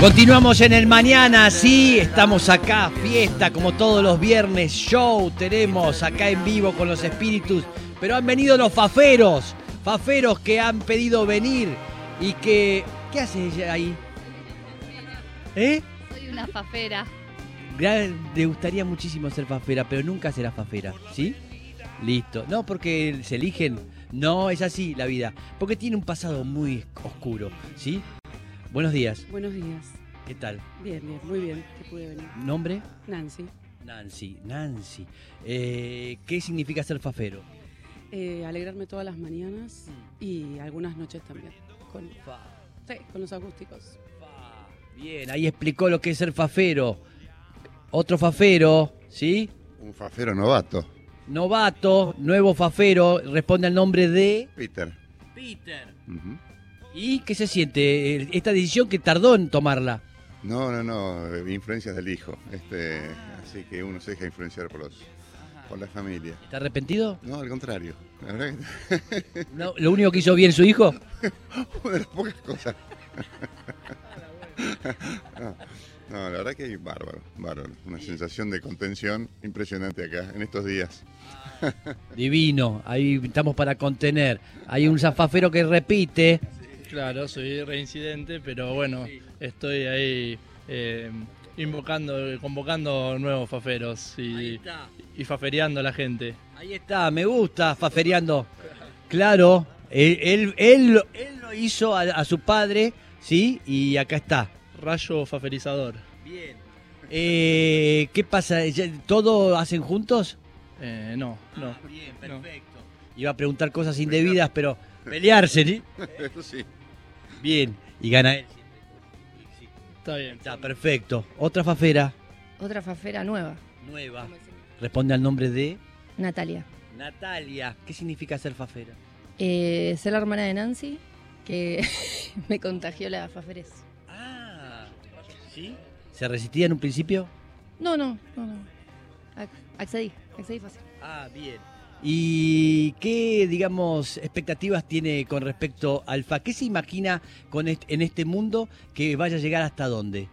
Continuamos en el mañana, sí, estamos acá, fiesta como todos los viernes, show tenemos acá en vivo con los espíritus, pero han venido los faferos, faferos que han pedido venir y que... ¿Qué hace ella ahí? ¿Eh? Soy una fafera. Le gustaría muchísimo ser fafera, pero nunca será fafera, ¿sí? Listo. No, porque se eligen. No, es así la vida. Porque tiene un pasado muy oscuro, ¿sí? Buenos días. Buenos días. ¿Qué tal? Bien, bien, muy bien. ¿Qué pude venir? ¿Nombre? Nancy. Nancy, Nancy. Eh, ¿Qué significa ser fafero? Eh, alegrarme todas las mañanas y algunas noches también. Con, sí, con los acústicos. Bien, ahí explicó lo que es ser fafero. Otro fafero, ¿sí? Un fafero novato. Novato, nuevo fafero, responde al nombre de... Peter. Peter. ¿Y qué se siente eh, esta decisión que tardó en tomarla? No, no, no, eh, influencias del hijo. Este, así que uno se deja influenciar por los, por la familia. ¿Está arrepentido? No, al contrario. La verdad que... no, ¿Lo único que hizo bien su hijo? Una de las pocas cosas. no, la verdad que es bárbaro, bárbaro. Una sensación de contención impresionante acá en estos días. Divino, ahí estamos para contener. Hay un zafafero que repite. Claro, soy reincidente, pero bueno, estoy ahí eh, invocando, convocando nuevos faferos y, y faferiando a la gente. Ahí está, me gusta, faferiando. Claro, él, él, lo hizo a, su padre, ¿sí? Y acá está. Rayo faferizador. Bien. Eh, ¿Qué pasa? ¿Todo hacen juntos? Eh, no, no. Ah, bien, perfecto. Iba a preguntar cosas indebidas, pero pelearse, ¿sí? Eso sí. Bien, y gana él. Está bien. Está perfecto. Otra fafera. Otra fafera nueva. Nueva. Responde al nombre de Natalia. Natalia. ¿Qué significa ser fafera? Eh, ser la hermana de Nancy, que me contagió la faferez. Ah, ¿sí? ¿Se resistía en un principio? No, no, no, no. Accedí, accedí fácil. Ah, bien. ¿Y qué, digamos, expectativas tiene con respecto al FA? ¿Qué se imagina con en este mundo que vaya a llegar hasta dónde?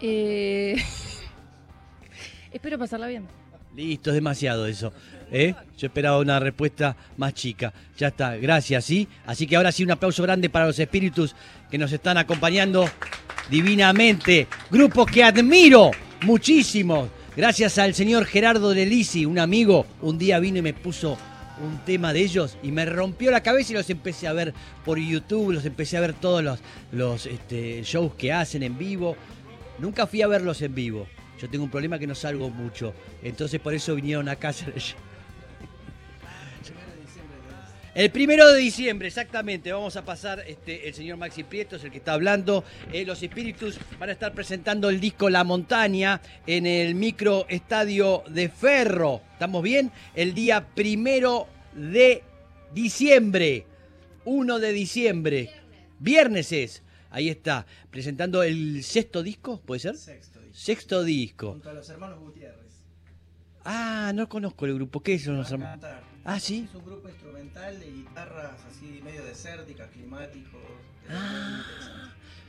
Eh... Espero pasarla bien. Listo, es demasiado eso. ¿eh? Yo esperaba una respuesta más chica. Ya está, gracias, ¿sí? Así que ahora sí, un aplauso grande para los espíritus que nos están acompañando divinamente. Grupos que admiro muchísimo. Gracias al señor Gerardo Delisi, un amigo, un día vino y me puso un tema de ellos y me rompió la cabeza y los empecé a ver por YouTube, los empecé a ver todos los, este, shows que hacen en vivo. Nunca fui a verlos en vivo. Yo tengo un problema que no salgo mucho. Entonces por eso vinieron a hacer el primero de diciembre, exactamente, vamos a pasar, este, el señor Maxi Prieto es el que está hablando, eh, los espíritus van a estar presentando el disco La Montaña en el micro estadio de Ferro, ¿estamos bien? El día primero de diciembre, 1 de diciembre, viernes es, ahí está, presentando el sexto disco, ¿puede ser? Sexto disco. Sexto disco. Junto a los hermanos Gutiérrez. Ah, no conozco el grupo, ¿qué son los hermanos? Ah, sí. Es un grupo instrumental de guitarras así medio desérticas, climáticos. Ah,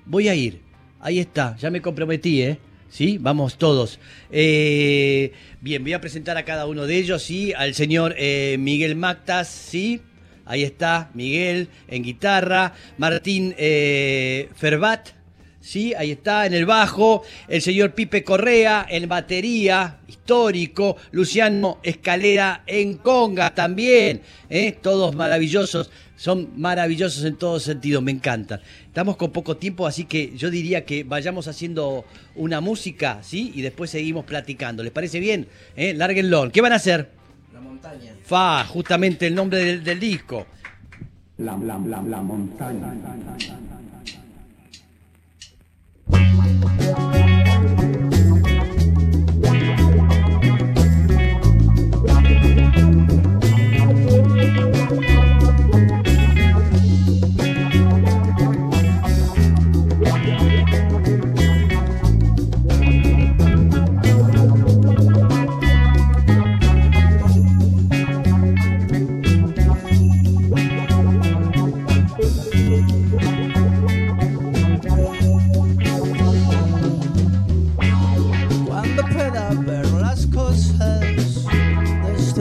voy a ir. Ahí está, ya me comprometí, ¿eh? ¿Sí? Vamos todos. Eh, bien, voy a presentar a cada uno de ellos, ¿sí? Al señor eh, Miguel Mactas, ¿sí? Ahí está, Miguel en guitarra. Martín eh, Ferbat, ¿sí? Ahí está, en el bajo, el señor Pipe Correa en batería, histórico, Luciano Escalera en conga también, ¿eh? todos maravillosos, son maravillosos en todos sentidos, me encantan. Estamos con poco tiempo, así que yo diría que vayamos haciendo una música, ¿sí? Y después seguimos platicando, ¿les parece bien? ¿Eh? Lárguenlo. ¿Qué van a hacer? La montaña. Fa, justamente el nombre del, del disco. La, la, la, la montaña.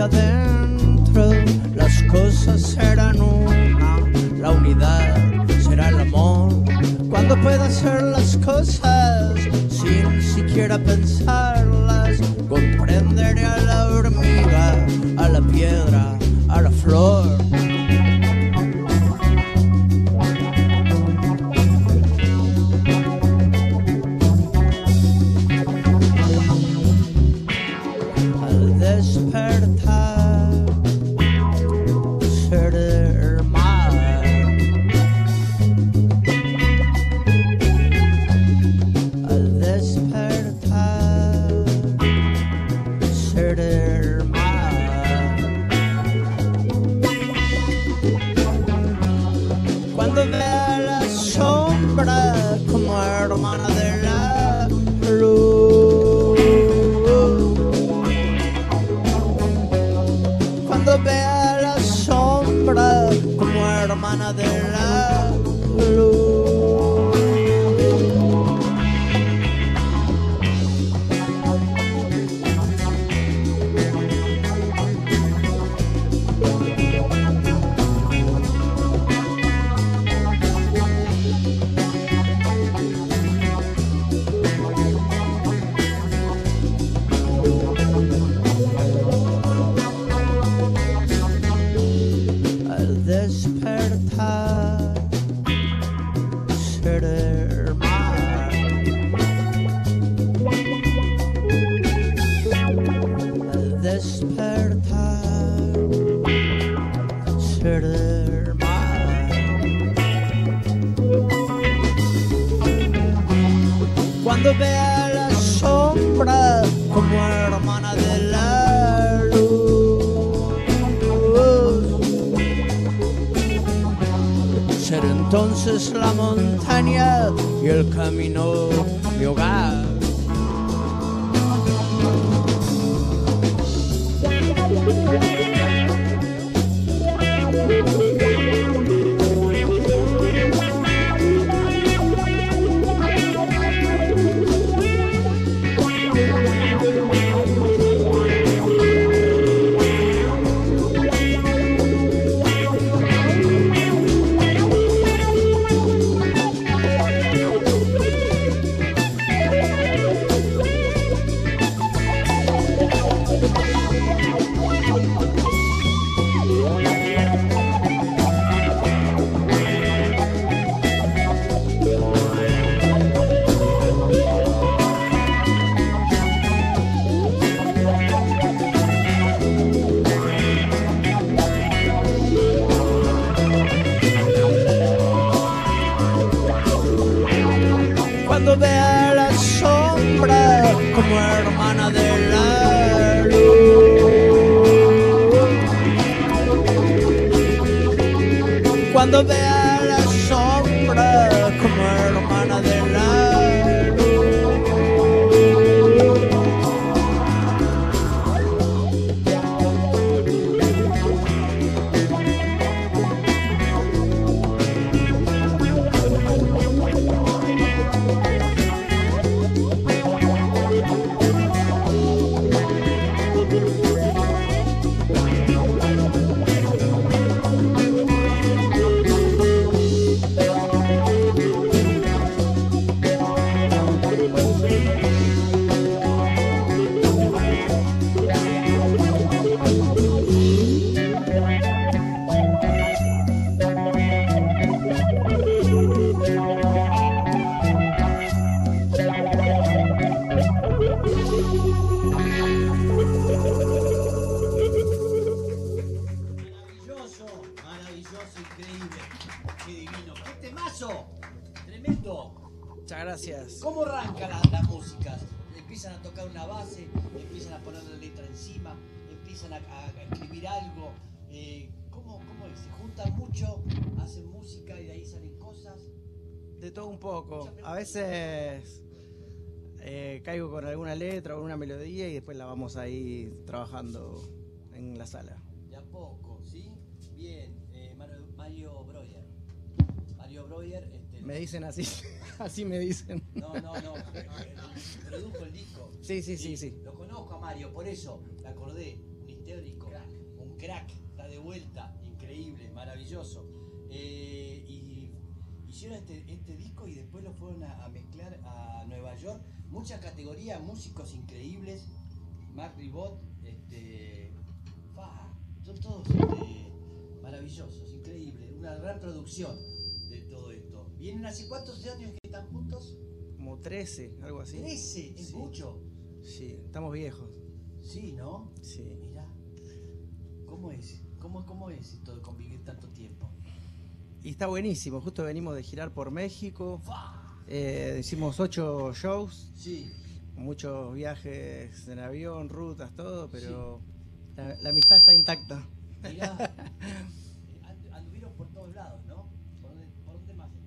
hacia adentro, las cosas serán una, la unidad será el amor. Cuando pueda hacer las cosas sin siquiera pensar despertar, como hermana Cuando vea la sombra como entonces la montaña y el camino Cuando vea gracias. ¿Cómo arranca la, la música? Empiezan a tocar una base, empiezan a poner la letra encima, empiezan a, a- escribir algo. Eh, ¿cómo, ¿Cómo es? Se juntan mucho, hacen música y de ahí salen cosas. De todo un poco. A veces eh, caigo con alguna letra o una melodía y después la vamos ahí trabajando en la sala. De a poco, ¿sí? Bien. Eh, Mario, Mario Breuer. Mario Breuer. Este, Me dicen así, así me dicen. No, no, no. eh, Produjo el disco. Sí, sí, sí, sí. Lo conozco a Mario, por eso me acordé. Un histórico, un crack, está de vuelta, increíble, maravilloso. Eh, y, hicieron este, este disco y después lo fueron a, a mezclar a Nueva York. Muchas categorías, músicos increíbles. Mark Ribot, este. fa, son todos este, maravillosos, increíbles. Una gran producción. ¿Vienen hace cuántos años que están juntos? Como 13, algo así. 13, es Sí. mucho. Sí, estamos viejos. Sí, ¿no? Sí. Mirá. ¿Cómo es? ¿Cómo, ¿Cómo es esto de convivir tanto tiempo? Y está buenísimo. Justo venimos de girar por México. Eh, hicimos ocho shows, Sí. muchos viajes en avión, rutas, todo, pero la, la amistad está intacta. Mirá.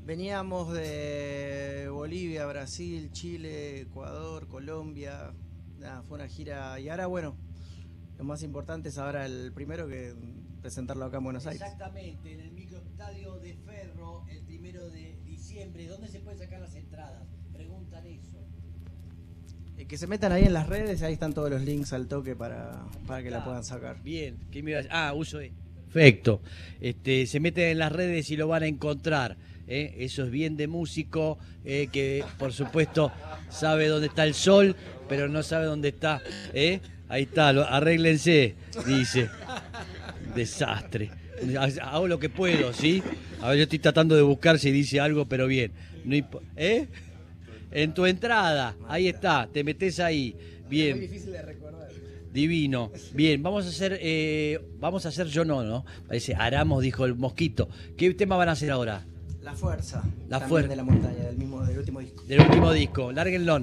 Veníamos de Bolivia, Brasil, Chile, Ecuador, Colombia. Nada, fue una gira. Y ahora, bueno, lo más importante es ahora el primero que presentarlo acá en Buenos Aires. Exactamente, en el microestadio de Ferro, el primero de diciembre. ¿Dónde se pueden sacar las entradas? Preguntan eso. Eh, que se metan ahí en las redes, ahí están todos los links al toque para, para que la puedan sacar. Bien, ¿qué me ibas- Ah, uso de. Perfecto. Este, se meten en las redes y lo van a encontrar. ¿Eh? Eso es bien de músico, eh, que por supuesto sabe dónde está el sol, pero no sabe dónde está. ¿eh? Ahí está, lo- arréglense, dice. Desastre. Hago lo que puedo, ¿sí? A ver, yo estoy tratando de buscar si dice algo, pero bien. No ¿Eh? En tu entrada, ahí está, te metes ahí. Bien. difícil de recordar. Divino. Bien, vamos a hacer, vamos a hacer yo no, ¿no? Parece Aramos, dijo el mosquito. ¿Qué tema van a hacer ahora? La fuerza. La fuerza. de la montaña, del mismo, del último disco. Del último disco, lárguenlo.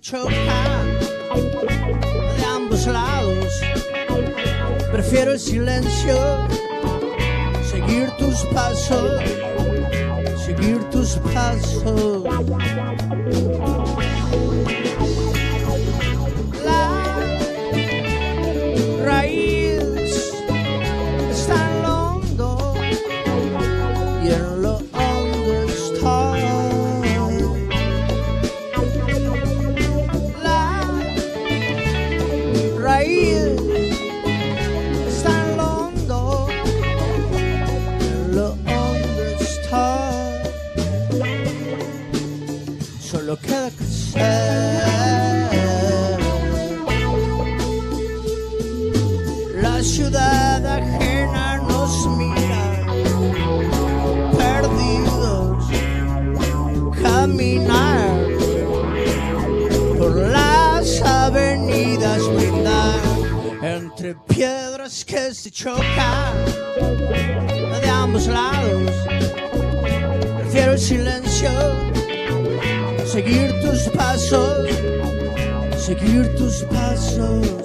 Chocan de ambos lados, prefiero el silencio, seguir tus pasos seguir tus pasos. Ambos lados. Prefiero el silencio seguir tus pasos, seguir tus pasos.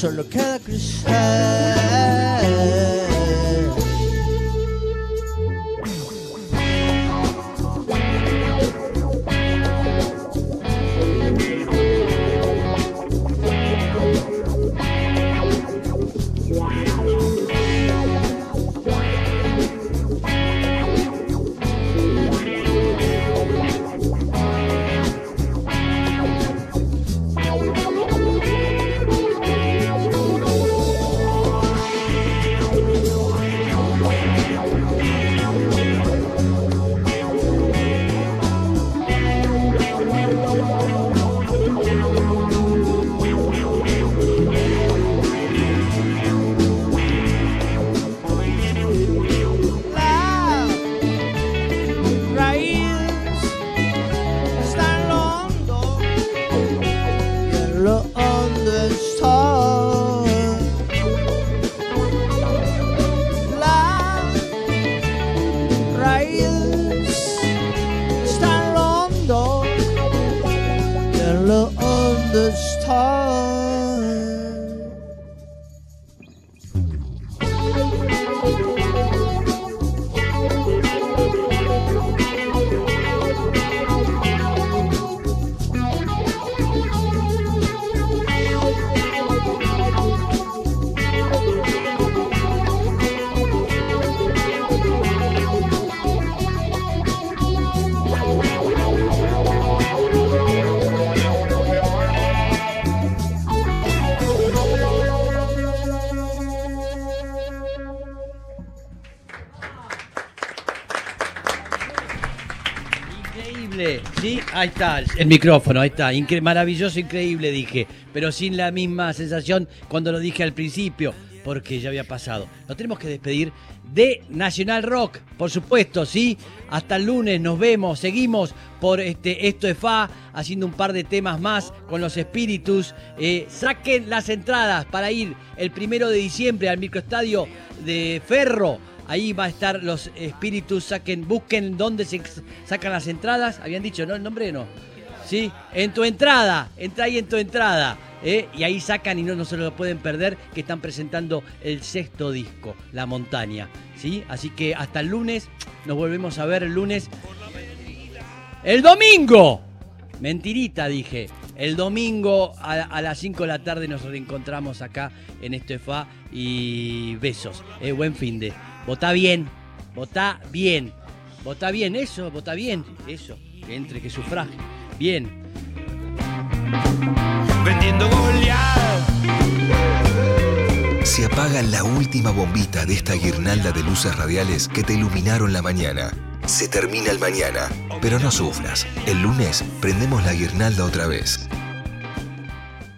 Solo queda crecer. Ahí está, el micrófono, ahí está. Maravilloso, increíble, dije. Pero sin la misma sensación cuando lo dije al principio, porque ya había pasado. Nos tenemos que despedir de Nacional Rock, por supuesto, ¿sí? Hasta el lunes nos vemos, seguimos por este Esto es Fa, haciendo un par de temas más con los espíritus. Eh, saquen las entradas para ir el primero de diciembre al microestadio de Ferro. Ahí va a estar los espíritus, saquen, busquen dónde se sacan las entradas. Habían dicho, ¿no? El nombre no. ¿Sí? En tu entrada, entra ahí en tu entrada. ¿eh? Y ahí sacan y no, no se lo pueden perder, que están presentando el sexto disco, La Montaña. ¿Sí? Así que hasta el lunes, nos volvemos a ver el lunes. ¡El domingo! Mentirita, dije. El domingo a, a las 5 de la tarde nos reencontramos acá en Estefa y besos. Eh, buen fin de. Votá bien, votá bien, votá bien, eso, votá bien, eso. Que entre, que sufraje. Bien. vendiendo Goliat. Se apaga la última bombita de esta guirnalda de luces radiales que te iluminaron la mañana. Se termina el mañana, pero no sufras. El lunes prendemos la guirnalda otra vez.